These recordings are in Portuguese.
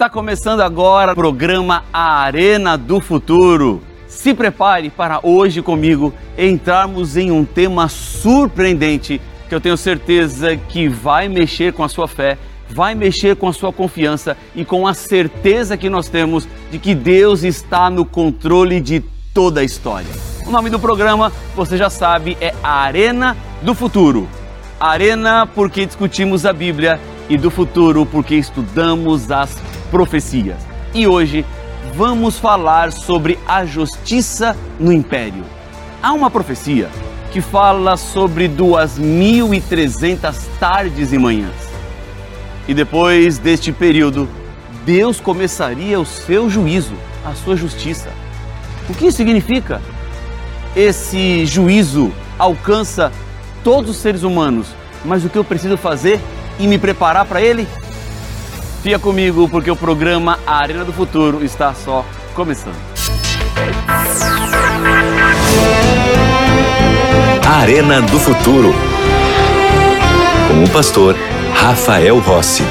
Está começando agora o programa A Arena do Futuro. Se prepare para hoje comigo entrarmos em um tema surpreendente que eu tenho certeza que vai mexer com a sua fé, vai mexer com a sua confiança e com a certeza que nós temos de que Deus está no controle de toda a história. O nome do programa, você já sabe, é A Arena do Futuro. Arena porque discutimos a Bíblia e do futuro porque estudamos as profecias. E hoje vamos falar sobre a justiça no império. Há uma profecia que fala sobre 2.300 tardes e manhãs. E depois deste período, Deus começaria o seu juízo, a sua justiça. O que significa? Esse juízo alcança todos os seres humanos, mas o que eu preciso fazer e me preparar para ele? Fica comigo porque o programa Arena do Futuro está só começando. Arena do Futuro. Com o pastor Rafael Rossi.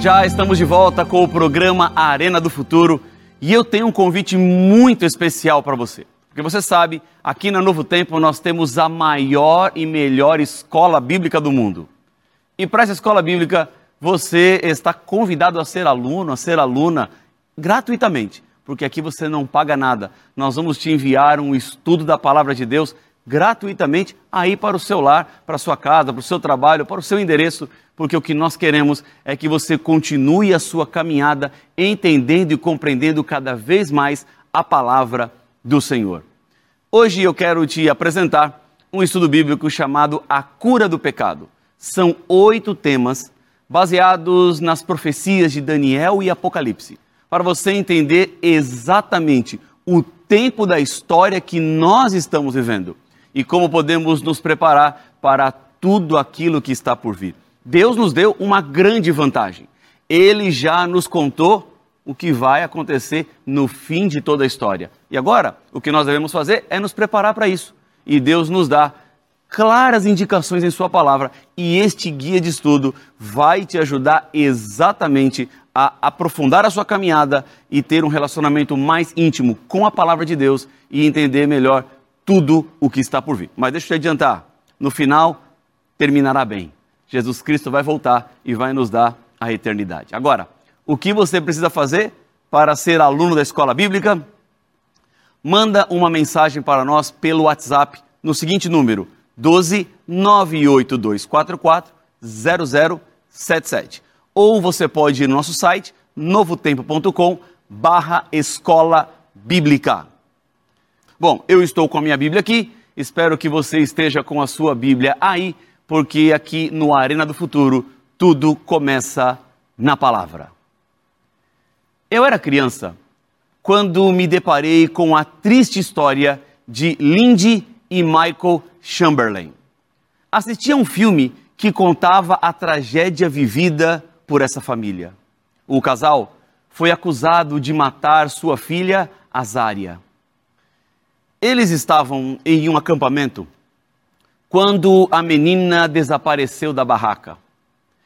Já estamos de volta com o programa Arena do Futuro e eu tenho um convite muito especial para você. Porque você sabe, aqui na Novo Tempo nós temos a maior e melhor escola bíblica do mundo. E para essa escola bíblica, você está convidado a ser aluno, a ser aluna, gratuitamente, porque aqui você não paga nada. Nós vamos te enviar um estudo da palavra de Deus gratuitamente aí para o seu lar, para a sua casa, para o seu trabalho, para o seu endereço, porque o que nós queremos é que você continue a sua caminhada entendendo e compreendendo cada vez mais a palavra do Senhor. Hoje eu quero te apresentar um estudo bíblico chamado A Cura do Pecado. São oito temas baseados nas profecias de Daniel e Apocalipse, para você entender exatamente o tempo da história que nós estamos vivendo e como podemos nos preparar para tudo aquilo que está por vir. Deus nos deu uma grande vantagem. Ele já nos contou o que vai acontecer no fim de toda a história. E agora, o que nós devemos fazer é nos preparar para isso. E Deus nos dá claras indicações em Sua palavra, e este guia de estudo vai te ajudar exatamente a aprofundar a sua caminhada e ter um relacionamento mais íntimo com a palavra de Deus e entender melhor tudo o que está por vir. Mas deixa eu te adiantar, no final terminará bem. Jesus Cristo vai voltar e vai nos dar a eternidade. Agora, o que você precisa fazer para ser aluno da escola bíblica? Manda uma mensagem para nós pelo WhatsApp no seguinte número: 12 98244 0077. Ou você pode ir no nosso site novotempo.com barra escola bíblica. Bom, eu estou com a minha Bíblia aqui, espero que você esteja com a sua Bíblia aí, porque aqui no Arena do Futuro tudo começa na palavra. Eu era criança quando me deparei com a triste história de Lindy e Michael Chamberlain. Assisti a um filme que contava a tragédia vivida por essa família. O casal foi acusado de matar sua filha, Azária. Eles estavam em um acampamento quando a menina desapareceu da barraca.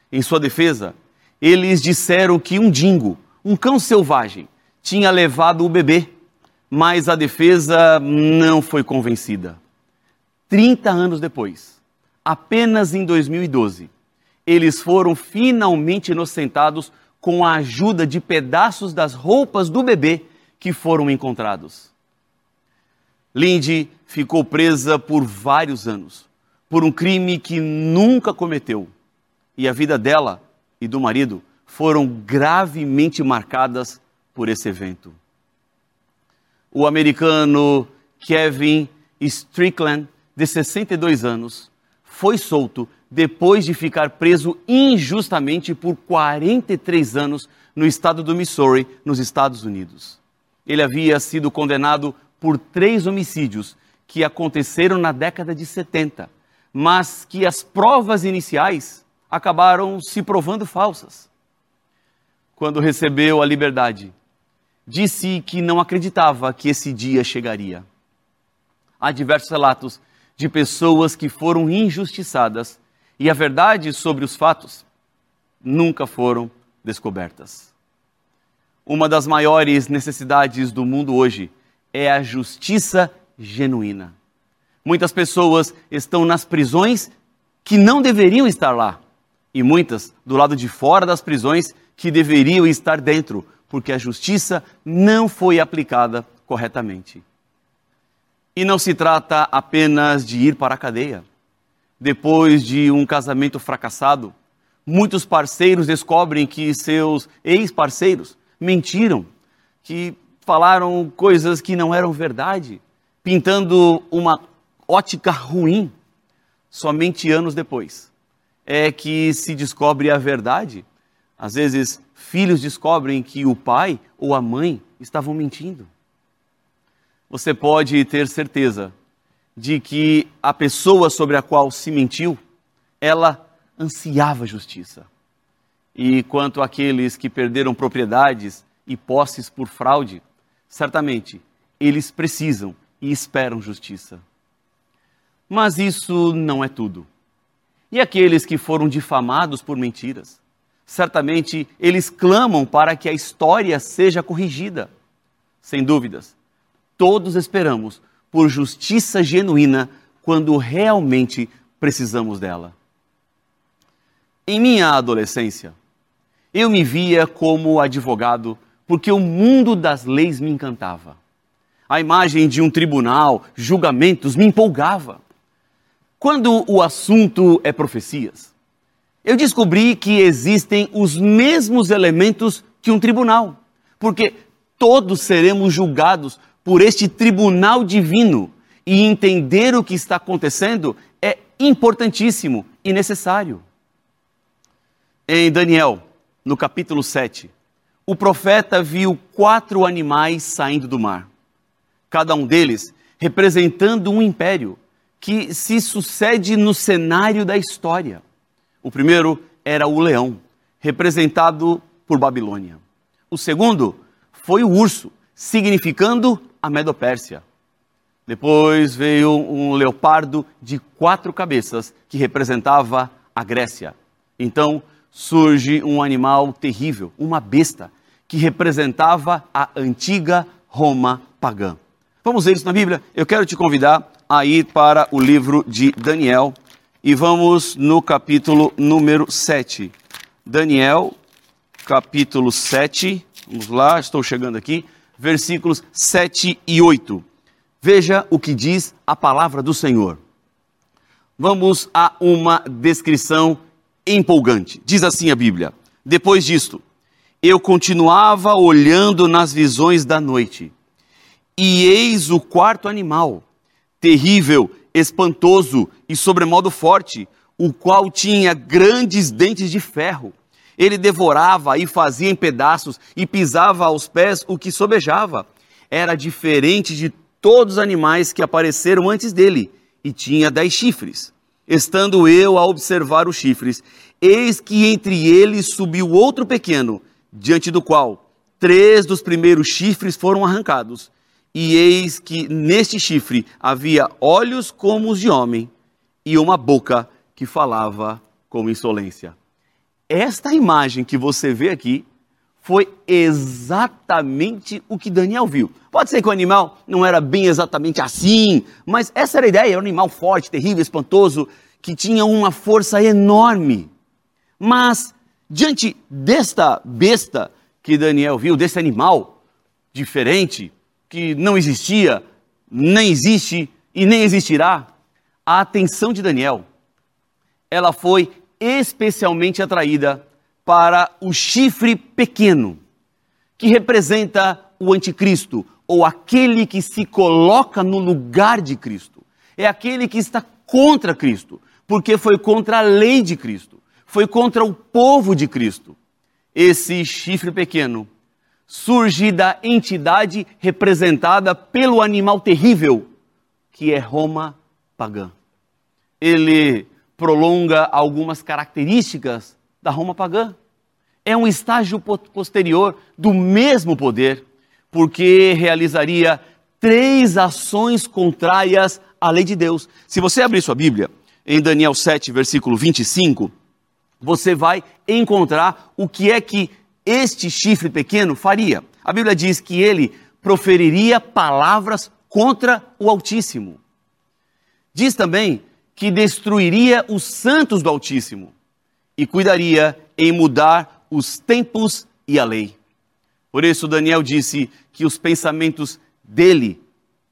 Em sua defesa, eles disseram que um dingo, um cão selvagem, tinha levado o bebê, mas a defesa não foi convencida. 30 anos depois, apenas em 2012, eles foram finalmente inocentados com a ajuda de pedaços das roupas do bebê que foram encontrados. Lindy ficou presa por vários anos, por um crime que nunca cometeu. E a vida dela e do marido foram gravemente marcadas por esse evento. O americano Kevin Strickland, de 62 anos, foi solto depois de ficar preso injustamente por 43 anos no estado do Missouri, nos Estados Unidos. Ele havia sido condenado por três homicídios que aconteceram na década de 70, mas que as provas iniciais acabaram se provando falsas. Quando recebeu a liberdade, disse que não acreditava que esse dia chegaria. Há diversos relatos de pessoas que foram injustiçadas e a verdade sobre os fatos nunca foram descobertas. Uma das maiores necessidades do mundo hoje é a justiça genuína. Muitas pessoas estão nas prisões que não deveriam estar lá, e muitas do lado de fora das prisões que deveriam estar dentro, porque a justiça não foi aplicada corretamente. E não se trata apenas de ir para a cadeia. Depois de um casamento fracassado, muitos parceiros descobrem que seus ex-parceiros mentiram, que falaram coisas que não eram verdade, pintando uma ótica ruim. Somente anos depois é que se descobre a verdade. Às vezes, filhos descobrem que o pai ou a mãe estavam mentindo você pode ter certeza de que a pessoa sobre a qual se mentiu, ela ansiava justiça. E quanto àqueles que perderam propriedades e posses por fraude, certamente eles precisam e esperam justiça. Mas isso não é tudo. E aqueles que foram difamados por mentiras? Certamente eles clamam para que a história seja corrigida. Sem dúvidas, todos esperamos por justiça genuína quando realmente precisamos dela. Em minha adolescência, eu me via como advogado porque o mundo das leis me encantava. A imagem de um tribunal, julgamentos, me empolgava. Quando o assunto é profecias, eu descobri que existem os mesmos elementos que um tribunal, porque todos seremos julgados por este tribunal divino e entender o que está acontecendo é importantíssimo e necessário. Em Daniel, no capítulo 7, o profeta viu quatro animais saindo do mar, cada um deles representando um império que se sucede no cenário da história. O primeiro era o leão, representado por Babilônia. O segundo foi o urso, significando a Medopérsia. Depois veio um leopardo de quatro cabeças, que representava a Grécia. Então surge um animal terrível, uma besta, que representava a antiga Roma pagã. Vamos ver isso na Bíblia? Eu quero te convidar a ir para o livro de Daniel e vamos no capítulo número 7. Daniel, capítulo 7. Vamos lá, estou chegando aqui versículos 7 e 8. Veja o que diz a palavra do Senhor. Vamos a uma descrição empolgante. Diz assim a Bíblia: Depois disto, eu continuava olhando nas visões da noite, e eis o quarto animal, terrível, espantoso e sobremodo forte, o qual tinha grandes dentes de ferro ele devorava e fazia em pedaços e pisava aos pés o que sobejava. Era diferente de todos os animais que apareceram antes dele e tinha dez chifres. Estando eu a observar os chifres, eis que entre eles subiu outro pequeno, diante do qual três dos primeiros chifres foram arrancados. E eis que neste chifre havia olhos como os de homem e uma boca que falava com insolência. Esta imagem que você vê aqui foi exatamente o que Daniel viu. Pode ser que o animal não era bem exatamente assim, mas essa era a ideia: era um animal forte, terrível, espantoso, que tinha uma força enorme. Mas, diante desta besta que Daniel viu, desse animal diferente, que não existia, nem existe e nem existirá, a atenção de Daniel, ela foi especialmente atraída para o chifre pequeno, que representa o anticristo, ou aquele que se coloca no lugar de Cristo. É aquele que está contra Cristo, porque foi contra a lei de Cristo, foi contra o povo de Cristo. Esse chifre pequeno surge da entidade representada pelo animal terrível, que é Roma pagã. Ele prolonga algumas características da Roma pagã. É um estágio posterior do mesmo poder, porque realizaria três ações contrárias a lei de Deus. Se você abrir sua Bíblia, em Daniel 7, versículo 25, você vai encontrar o que é que este chifre pequeno faria. A Bíblia diz que ele proferiria palavras contra o Altíssimo. Diz também que destruiria os santos do Altíssimo e cuidaria em mudar os tempos e a lei. Por isso, Daniel disse que os pensamentos dele,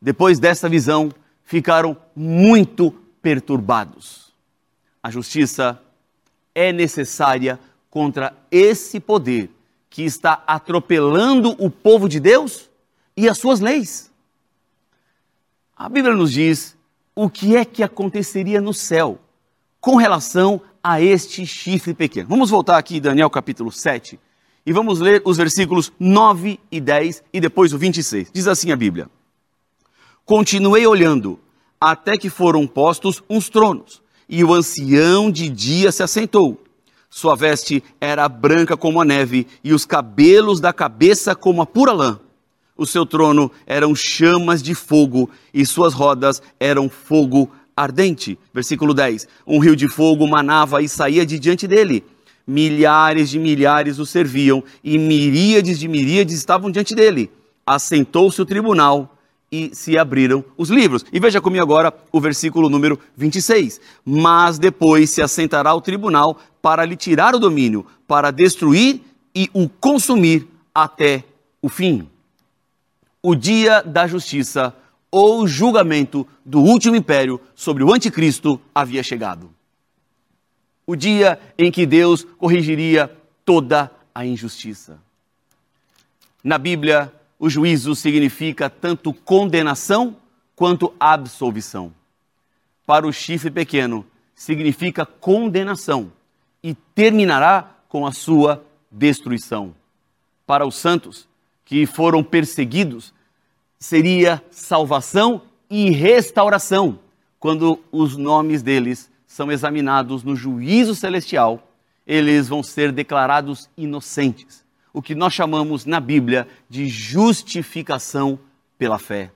depois dessa visão, ficaram muito perturbados. A justiça é necessária contra esse poder que está atropelando o povo de Deus e as suas leis. A Bíblia nos diz o que é que aconteceria no céu com relação a este chifre pequeno. Vamos voltar aqui, Daniel capítulo 7, e vamos ler os versículos 9 e 10 e depois o 26. Diz assim a Bíblia: Continuei olhando até que foram postos uns tronos, e o ancião de dia se assentou. Sua veste era branca como a neve, e os cabelos da cabeça como a pura lã. O seu trono eram chamas de fogo, e suas rodas eram fogo ardente. Versículo 10: Um rio de fogo manava e saía de diante dele milhares de milhares o serviam e miríades de miríades estavam diante dele. Assentou-se o tribunal e se abriram os livros. E veja comigo agora o versículo número 26. Mas depois se assentará o tribunal para lhe tirar o domínio, para destruir e o consumir até o fim. O dia da justiça ou julgamento do último império sobre o anticristo havia chegado o dia em que Deus corrigiria toda a injustiça. Na Bíblia, o juízo significa tanto condenação quanto absolvição. Para o chifre pequeno, significa condenação e terminará com a sua destruição. Para os santos que foram perseguidos, seria salvação e restauração quando os nomes deles são examinados no juízo celestial, eles vão ser declarados inocentes. O que nós chamamos na Bíblia de justificação pela fé.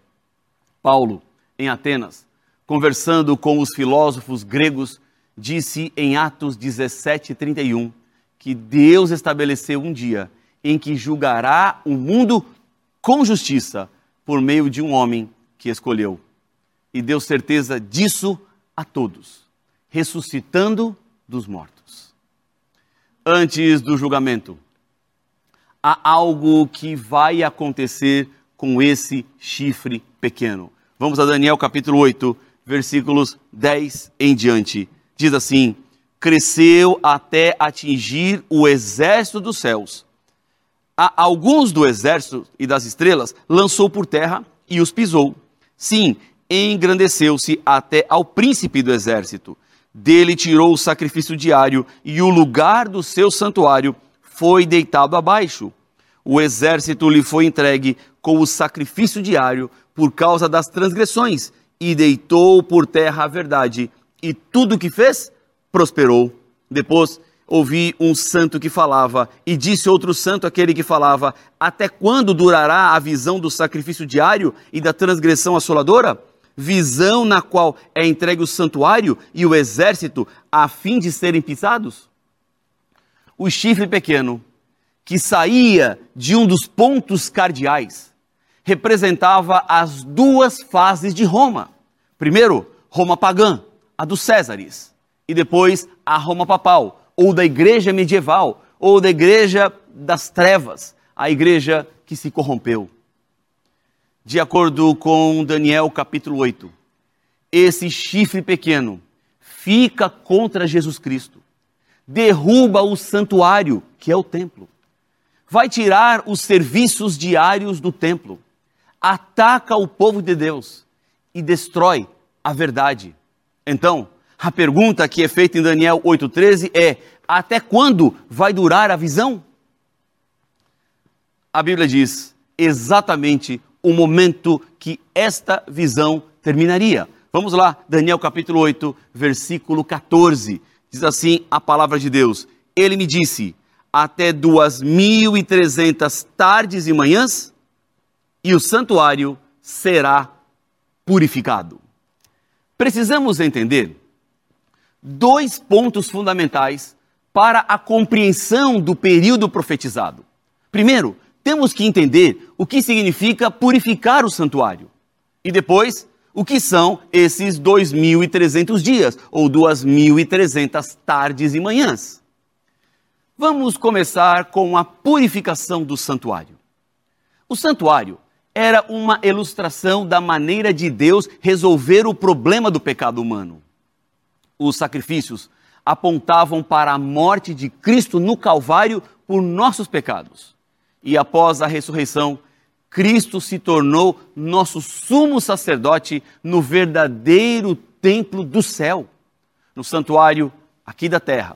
Paulo, em Atenas, conversando com os filósofos gregos, disse em Atos 17:31 que Deus estabeleceu um dia em que julgará o mundo com justiça por meio de um homem que escolheu. E deu certeza disso a todos ressuscitando dos mortos. Antes do julgamento, há algo que vai acontecer com esse chifre pequeno. Vamos a Daniel capítulo 8, versículos 10 em diante. Diz assim: Cresceu até atingir o exército dos céus. A alguns do exército e das estrelas lançou por terra e os pisou. Sim, engrandeceu-se até ao príncipe do exército dele tirou o sacrifício diário e o lugar do seu santuário foi deitado abaixo. O exército lhe foi entregue com o sacrifício diário por causa das transgressões e deitou por terra a verdade. E tudo o que fez prosperou. Depois ouvi um santo que falava, e disse outro santo aquele que falava: Até quando durará a visão do sacrifício diário e da transgressão assoladora? visão na qual é entregue o santuário e o exército a fim de serem pisados? O chifre pequeno, que saía de um dos pontos cardeais, representava as duas fases de Roma. Primeiro, Roma pagã, a dos Césares, e depois a Roma papal, ou da igreja medieval, ou da igreja das trevas, a igreja que se corrompeu de acordo com Daniel capítulo 8, esse chifre pequeno fica contra Jesus Cristo, derruba o santuário, que é o templo, vai tirar os serviços diários do templo, ataca o povo de Deus e destrói a verdade. Então, a pergunta que é feita em Daniel 8,13 é: até quando vai durar a visão? A Bíblia diz exatamente o momento que esta visão terminaria. Vamos lá, Daniel capítulo 8, versículo 14. Diz assim a palavra de Deus: Ele me disse: Até duas mil e trezentas tardes e manhãs, e o santuário será purificado. precisamos entender dois pontos fundamentais para a compreensão do período profetizado. Primeiro, temos que entender o que significa purificar o santuário. E depois, o que são esses 2.300 dias, ou 2.300 tardes e manhãs. Vamos começar com a purificação do santuário. O santuário era uma ilustração da maneira de Deus resolver o problema do pecado humano. Os sacrifícios apontavam para a morte de Cristo no Calvário por nossos pecados. E após a ressurreição, Cristo se tornou nosso sumo sacerdote no verdadeiro templo do céu. No santuário aqui da terra,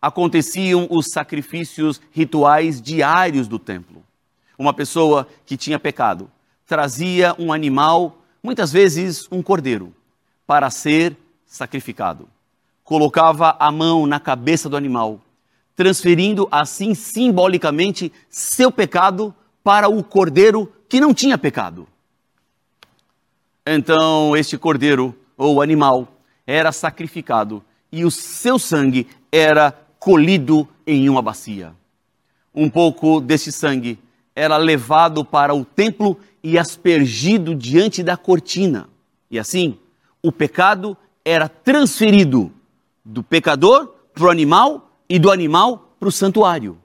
aconteciam os sacrifícios rituais diários do templo. Uma pessoa que tinha pecado trazia um animal, muitas vezes um cordeiro, para ser sacrificado. Colocava a mão na cabeça do animal, transferindo assim simbolicamente seu pecado para o cordeiro que não tinha pecado. Então, este cordeiro ou animal era sacrificado e o seu sangue era colhido em uma bacia. Um pouco deste sangue era levado para o templo e aspergido diante da cortina. E assim, o pecado era transferido do pecador para o animal e do animal para o santuário.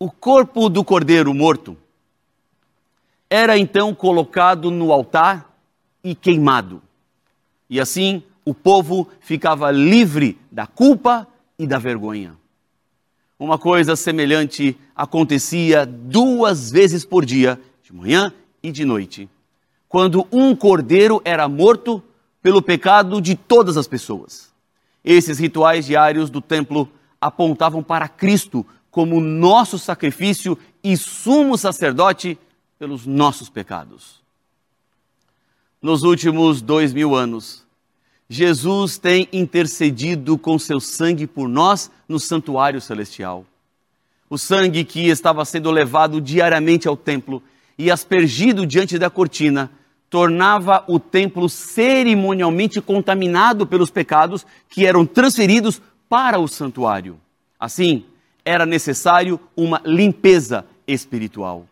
O corpo do cordeiro morto era então colocado no altar e queimado. E assim o povo ficava livre da culpa e da vergonha. Uma coisa semelhante acontecia duas vezes por dia, de manhã e de noite, quando um cordeiro era morto pelo pecado de todas as pessoas. Esses rituais diários do templo apontavam para Cristo como nosso sacrifício e sumo sacerdote pelos nossos pecados. Nos últimos dois mil anos, Jesus tem intercedido com seu sangue por nós no santuário celestial. O sangue que estava sendo levado diariamente ao templo e aspergido diante da cortina tornava o templo cerimonialmente contaminado pelos pecados que eram transferidos para o santuário. Assim, era necessário uma limpeza espiritual.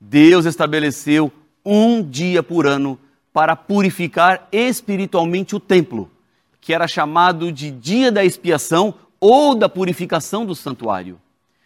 Deus estabeleceu um dia por ano para purificar espiritualmente o templo, que era chamado de dia da expiação ou da purificação do santuário.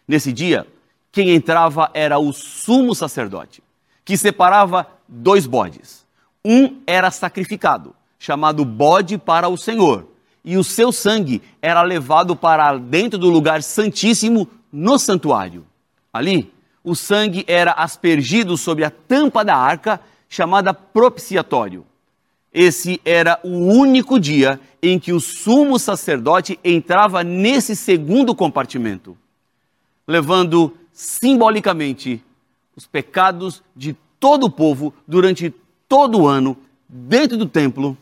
Nesse dia, quem entrava era o sumo sacerdote, que separava dois bodes. Um era sacrificado, chamado bode para o Senhor, e o seu sangue era levado para dentro do lugar santíssimo no santuário. Ali, o sangue era aspergido sobre a tampa da arca chamada propiciatório. Esse era o único dia em que o sumo sacerdote entrava nesse segundo compartimento, levando simbolicamente os pecados de todo o povo durante todo o ano dentro do templo.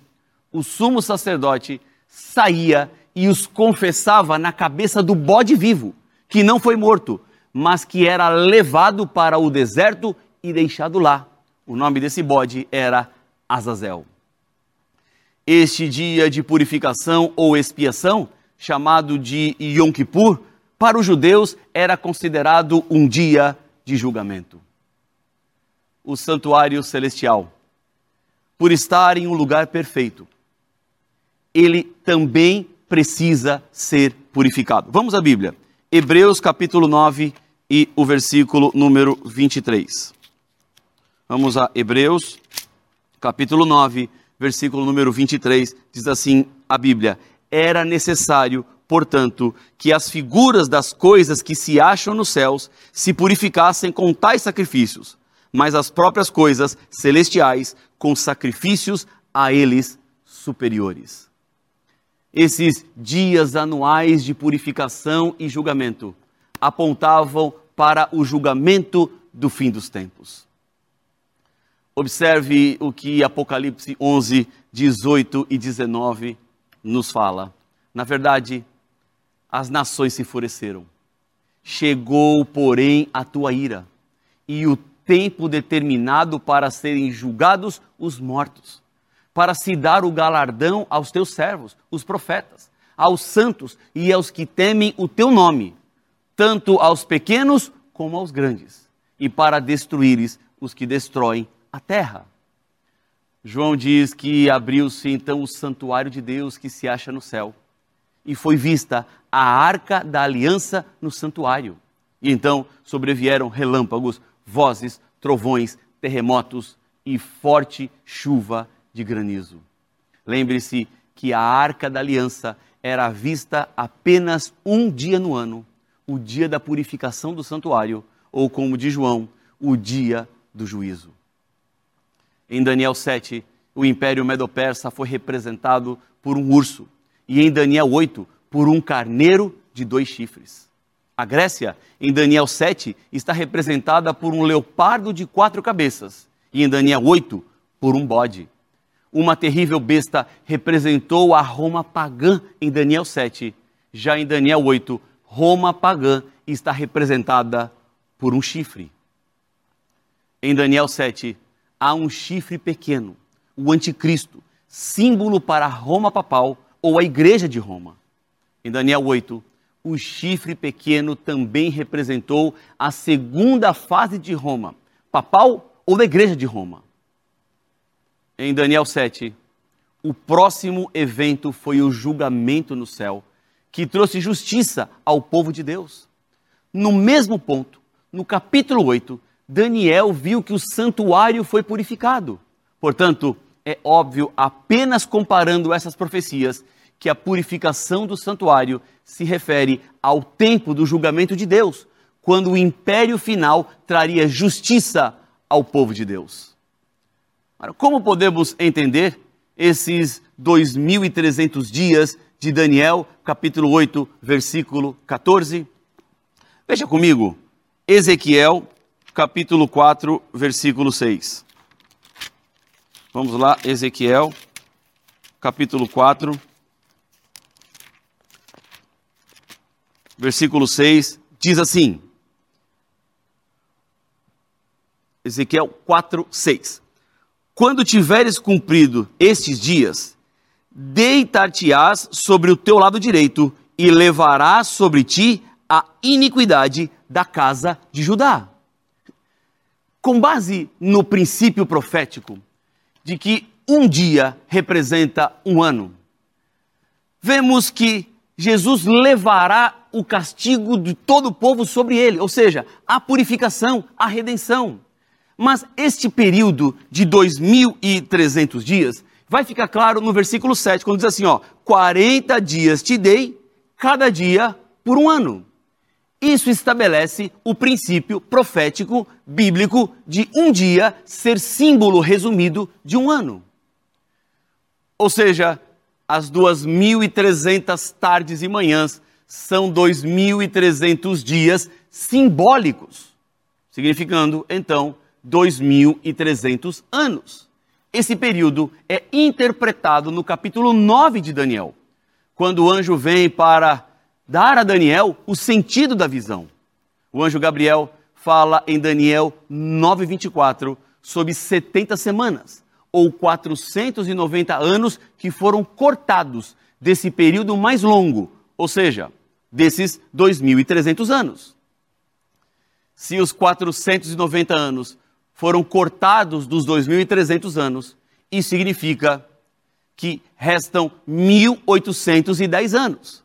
O sumo sacerdote saía e os confessava na cabeça do bode vivo, que não foi morto, mas que era levado para o deserto e deixado lá o nome desse bode era Azazel. Este dia de purificação ou expiação, chamado de Yom Kippur, para os judeus era considerado um dia de julgamento. O santuário celestial, por estar em um lugar perfeito, ele também precisa ser purificado. Vamos à Bíblia. Hebreus capítulo 9 e o versículo número 23. Vamos a Hebreus, capítulo 9, versículo número 23, diz assim a Bíblia: Era necessário, portanto, que as figuras das coisas que se acham nos céus se purificassem com tais sacrifícios, mas as próprias coisas celestiais com sacrifícios a eles superiores. Esses dias anuais de purificação e julgamento apontavam para o julgamento do fim dos tempos. Observe o que Apocalipse 11, 18 e 19 nos fala. Na verdade, as nações se enfureceram. Chegou, porém, a tua ira, e o tempo determinado para serem julgados os mortos, para se dar o galardão aos teus servos, os profetas, aos santos e aos que temem o teu nome, tanto aos pequenos como aos grandes, e para destruíres os que destroem a terra. João diz que abriu-se então o santuário de Deus que se acha no céu, e foi vista a arca da aliança no santuário. E então sobrevieram relâmpagos, vozes, trovões, terremotos e forte chuva de granizo. Lembre-se que a arca da aliança era vista apenas um dia no ano, o dia da purificação do santuário, ou como diz João, o dia do juízo. Em Daniel 7, o império medo-persa foi representado por um urso, e em Daniel 8, por um carneiro de dois chifres. A Grécia, em Daniel 7, está representada por um leopardo de quatro cabeças, e em Daniel 8, por um bode. Uma terrível besta representou a Roma pagã em Daniel 7. Já em Daniel 8, Roma pagã está representada por um chifre. Em Daniel 7, há um chifre pequeno, o anticristo, símbolo para a Roma papal ou a igreja de Roma. Em Daniel 8, o chifre pequeno também representou a segunda fase de Roma, papal ou da igreja de Roma. Em Daniel 7, o próximo evento foi o julgamento no céu, que trouxe justiça ao povo de Deus. No mesmo ponto, no capítulo 8, Daniel viu que o santuário foi purificado. Portanto, é óbvio, apenas comparando essas profecias, que a purificação do santuário se refere ao tempo do julgamento de Deus, quando o império final traria justiça ao povo de Deus. Como podemos entender esses 2.300 dias de Daniel, capítulo 8, versículo 14? Veja comigo, Ezequiel, capítulo 4, versículo 6. Vamos lá, Ezequiel, capítulo 4, versículo 6, diz assim: Ezequiel 4, 6. Quando tiveres cumprido estes dias, deitar-te-ás sobre o teu lado direito e levarás sobre ti a iniquidade da casa de Judá. Com base no princípio profético de que um dia representa um ano, vemos que Jesus levará o castigo de todo o povo sobre ele, ou seja, a purificação, a redenção. Mas este período de 2.300 dias vai ficar claro no versículo 7, quando diz assim, ó, 40 dias te dei, cada dia por um ano. Isso estabelece o princípio profético bíblico de um dia ser símbolo resumido de um ano. Ou seja, as 2.300 tardes e manhãs são 2.300 dias simbólicos, significando então 2.300 anos. Esse período é interpretado no capítulo 9 de Daniel, quando o anjo vem para dar a Daniel o sentido da visão. O anjo Gabriel fala em Daniel 9:24 sobre 70 semanas ou 490 anos que foram cortados desse período mais longo, ou seja, desses 2.300 anos. Se os 490 anos foram cortados dos 2.300 anos, isso significa que restam 1.810 anos.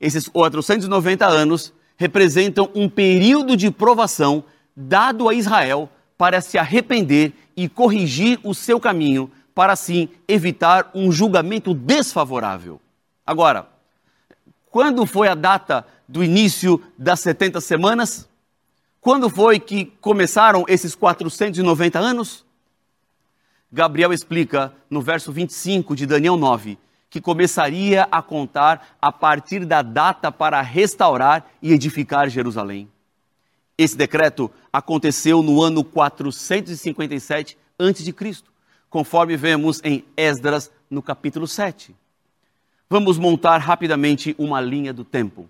Esses 490 anos representam um período de provação dado a Israel para se arrepender e corrigir o seu caminho, para assim evitar um julgamento desfavorável. Agora, quando foi a data do início das 70 semanas? Quando foi que começaram esses 490 anos? Gabriel explica no verso 25 de Daniel 9 que começaria a contar a partir da data para restaurar e edificar Jerusalém. Esse decreto aconteceu no ano 457 a.C., conforme vemos em Esdras no capítulo 7. Vamos montar rapidamente uma linha do tempo.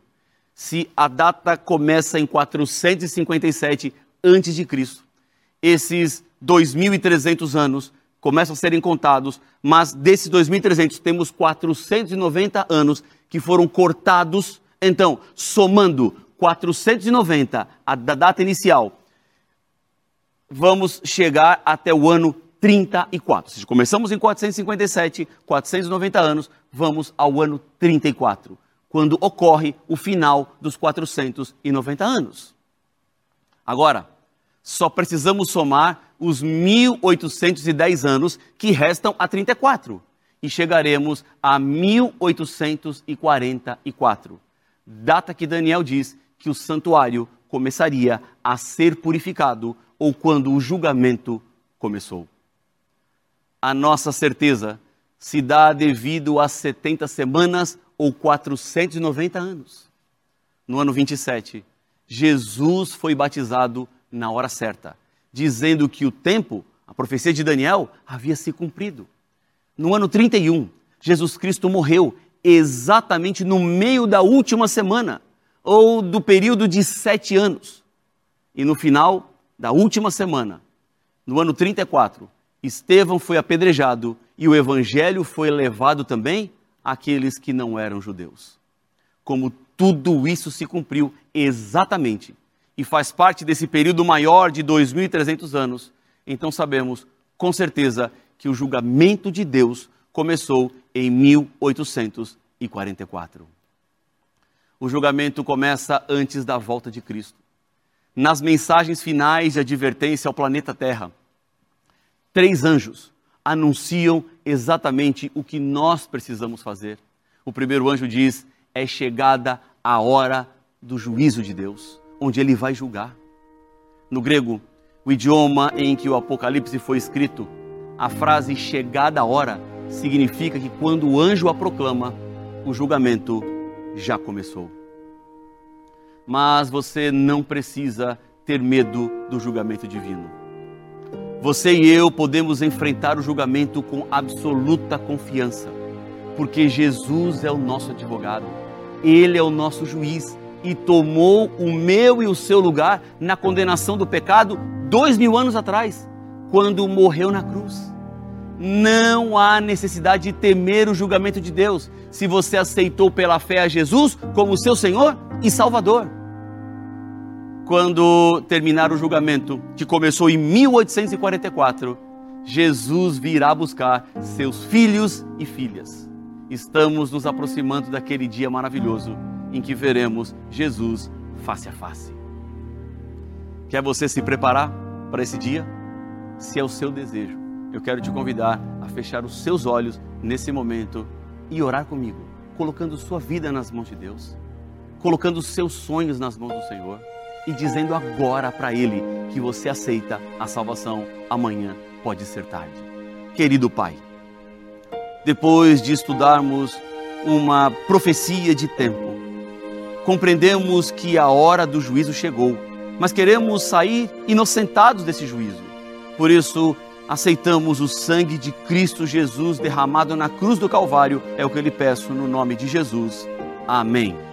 Se a data começa em 457 a.C., esses 2.300 anos começam a serem contados, mas desses 2.300 temos 490 anos que foram cortados. Então, somando 490 a, da data inicial, vamos chegar até o ano 34. Se começamos em 457, 490 anos, vamos ao ano 34, quando ocorre o final dos 490 anos. Agora, só precisamos somar os 1810 anos que restam a 34 e chegaremos a 1844, data que Daniel diz que o santuário começaria a ser purificado ou quando o julgamento começou. A nossa certeza se dá devido a 70 semanas ou 490 anos. No ano 27, Jesus foi batizado na hora certa, dizendo que o tempo, a profecia de Daniel, havia se cumprido. No ano 31, Jesus Cristo morreu exatamente no meio da última semana, ou do período de sete anos. E no final da última semana, no ano 34, Estevão foi apedrejado e o evangelho foi levado também àqueles que não eram judeus. Como tudo isso se cumpriu exatamente e faz parte desse período maior de 2.300 anos, então sabemos com certeza que o julgamento de Deus começou em 1844. O julgamento começa antes da volta de Cristo. Nas mensagens finais de advertência ao planeta Terra, três anjos anunciam exatamente o que nós precisamos fazer. O primeiro anjo diz: é chegada a hora do juízo de Deus onde ele vai julgar. No grego, o idioma em que o Apocalipse foi escrito, a frase chegada a hora significa que quando o anjo a proclama, o julgamento já começou. Mas você não precisa ter medo do julgamento divino. Você e eu podemos enfrentar o julgamento com absoluta confiança, porque Jesus é o nosso advogado, Ele é o nosso juiz e tomou o meu e o seu lugar na condenação do pecado dois mil anos atrás, quando morreu na cruz. Não há necessidade de temer o julgamento de Deus se você aceitou pela fé a Jesus como seu Senhor e Salvador. Quando terminar o julgamento, que começou em 1844, Jesus virá buscar seus filhos e filhas. Estamos nos aproximando daquele dia maravilhoso em que veremos Jesus face a face. Quer você se preparar para esse dia? Se é o seu desejo, eu quero te convidar a fechar os seus olhos nesse momento e orar comigo, colocando sua vida nas mãos de Deus, colocando os seus sonhos nas mãos do Senhor e dizendo agora para Ele que você aceita a salvação. Amanhã pode ser tarde. Querido Pai, depois de estudarmos uma profecia de tempo, compreendemos que a hora do juízo chegou, mas queremos sair inocentados desse juízo. Por isso, aceitamos o sangue de Cristo Jesus derramado na cruz do Calvário, é o que eu lhe peço no nome de Jesus. Amém.